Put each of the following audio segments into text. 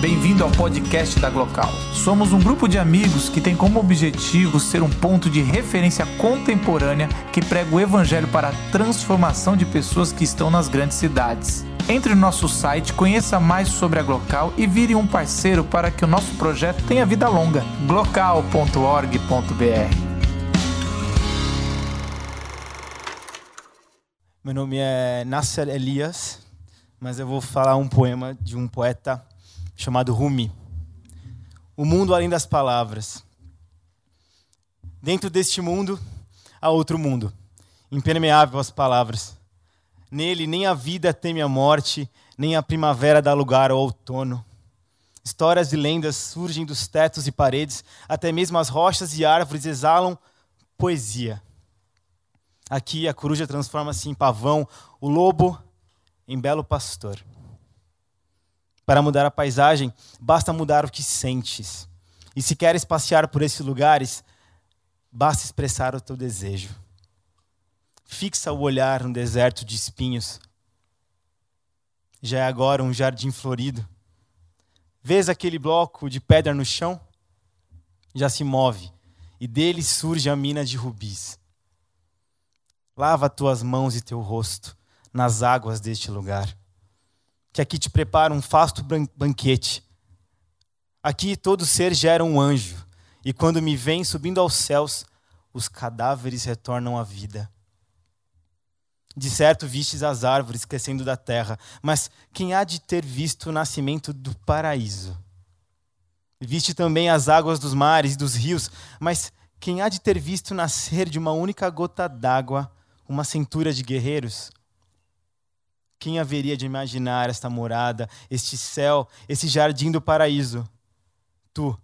Bem-vindo ao podcast da Glocal. Somos um grupo de amigos que tem como objetivo ser um ponto de referência contemporânea que prega o evangelho para a transformação de pessoas que estão nas grandes cidades. Entre no nosso site, conheça mais sobre a Glocal e vire um parceiro para que o nosso projeto tenha vida longa. glocal.org.br Meu nome é Nasser Elias, mas eu vou falar um poema de um poeta chamado Rumi. O mundo além das palavras. Dentro deste mundo há outro mundo, impermeável às palavras. Nele nem a vida teme a morte, nem a primavera dá lugar ao outono. Histórias e lendas surgem dos tetos e paredes, até mesmo as rochas e árvores exalam poesia. Aqui a coruja transforma-se em pavão, o lobo em belo pastor. Para mudar a paisagem, basta mudar o que sentes. E se queres passear por esses lugares, basta expressar o teu desejo. Fixa o olhar no deserto de espinhos. Já é agora um jardim florido. Vês aquele bloco de pedra no chão? Já se move, e dele surge a mina de rubis. Lava tuas mãos e teu rosto nas águas deste lugar. Que aqui te prepara um fasto banquete. Aqui todo ser gera um anjo, e quando me vem subindo aos céus, os cadáveres retornam à vida. De certo vistes as árvores crescendo da terra, mas quem há de ter visto o nascimento do paraíso? Viste também as águas dos mares e dos rios, mas quem há de ter visto nascer de uma única gota d'água uma cintura de guerreiros? Quem haveria de imaginar esta morada, este céu, esse jardim do paraíso? Tu,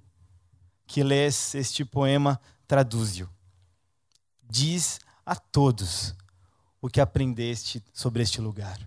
que lês este poema, traduze-o. Diz a todos o que aprendeste sobre este lugar.